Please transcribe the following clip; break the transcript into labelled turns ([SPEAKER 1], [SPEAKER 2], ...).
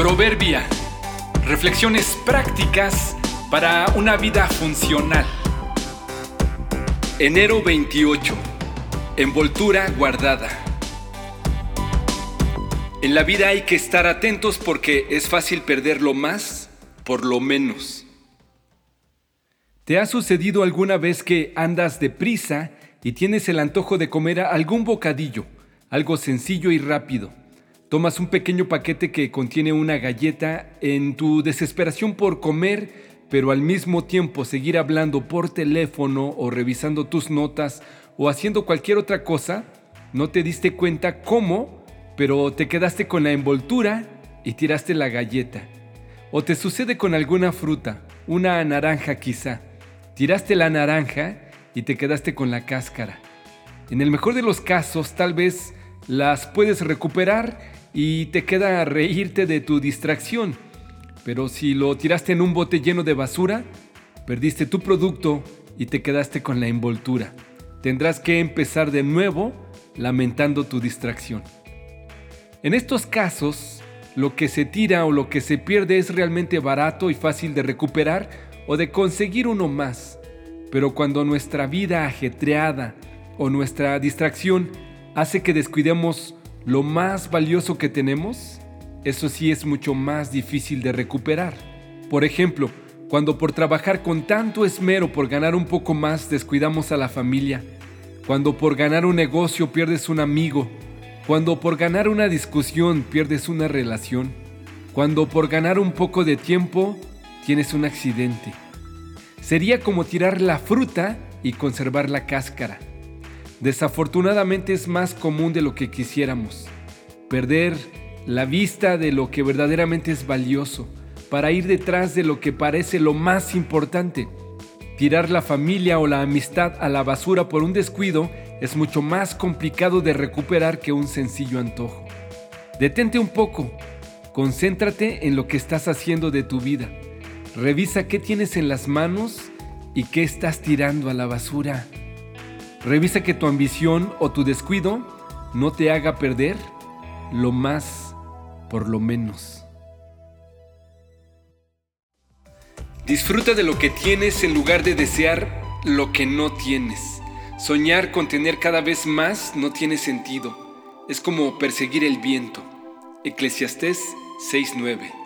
[SPEAKER 1] Proverbia. Reflexiones prácticas para una vida funcional. Enero 28. Envoltura guardada. En la vida hay que estar atentos porque es fácil perder lo más por lo menos. ¿Te ha sucedido alguna vez que andas deprisa y tienes el antojo de comer algún bocadillo, algo sencillo y rápido? Tomas un pequeño paquete que contiene una galleta en tu desesperación por comer, pero al mismo tiempo seguir hablando por teléfono o revisando tus notas o haciendo cualquier otra cosa, no te diste cuenta cómo, pero te quedaste con la envoltura y tiraste la galleta. O te sucede con alguna fruta, una naranja quizá. Tiraste la naranja y te quedaste con la cáscara. En el mejor de los casos, tal vez las puedes recuperar y te queda reírte de tu distracción. Pero si lo tiraste en un bote lleno de basura, perdiste tu producto y te quedaste con la envoltura. Tendrás que empezar de nuevo lamentando tu distracción. En estos casos, lo que se tira o lo que se pierde es realmente barato y fácil de recuperar o de conseguir uno más. Pero cuando nuestra vida ajetreada o nuestra distracción hace que descuidemos lo más valioso que tenemos, eso sí es mucho más difícil de recuperar. Por ejemplo, cuando por trabajar con tanto esmero por ganar un poco más descuidamos a la familia, cuando por ganar un negocio pierdes un amigo, cuando por ganar una discusión pierdes una relación, cuando por ganar un poco de tiempo tienes un accidente. Sería como tirar la fruta y conservar la cáscara. Desafortunadamente es más común de lo que quisiéramos. Perder la vista de lo que verdaderamente es valioso para ir detrás de lo que parece lo más importante. Tirar la familia o la amistad a la basura por un descuido es mucho más complicado de recuperar que un sencillo antojo. Detente un poco, concéntrate en lo que estás haciendo de tu vida. Revisa qué tienes en las manos y qué estás tirando a la basura. Revisa que tu ambición o tu descuido no te haga perder lo más por lo menos. Disfruta de lo que tienes en lugar de desear lo que no tienes. Soñar con tener cada vez más no tiene sentido. Es como perseguir el viento. Eclesiastés 6:9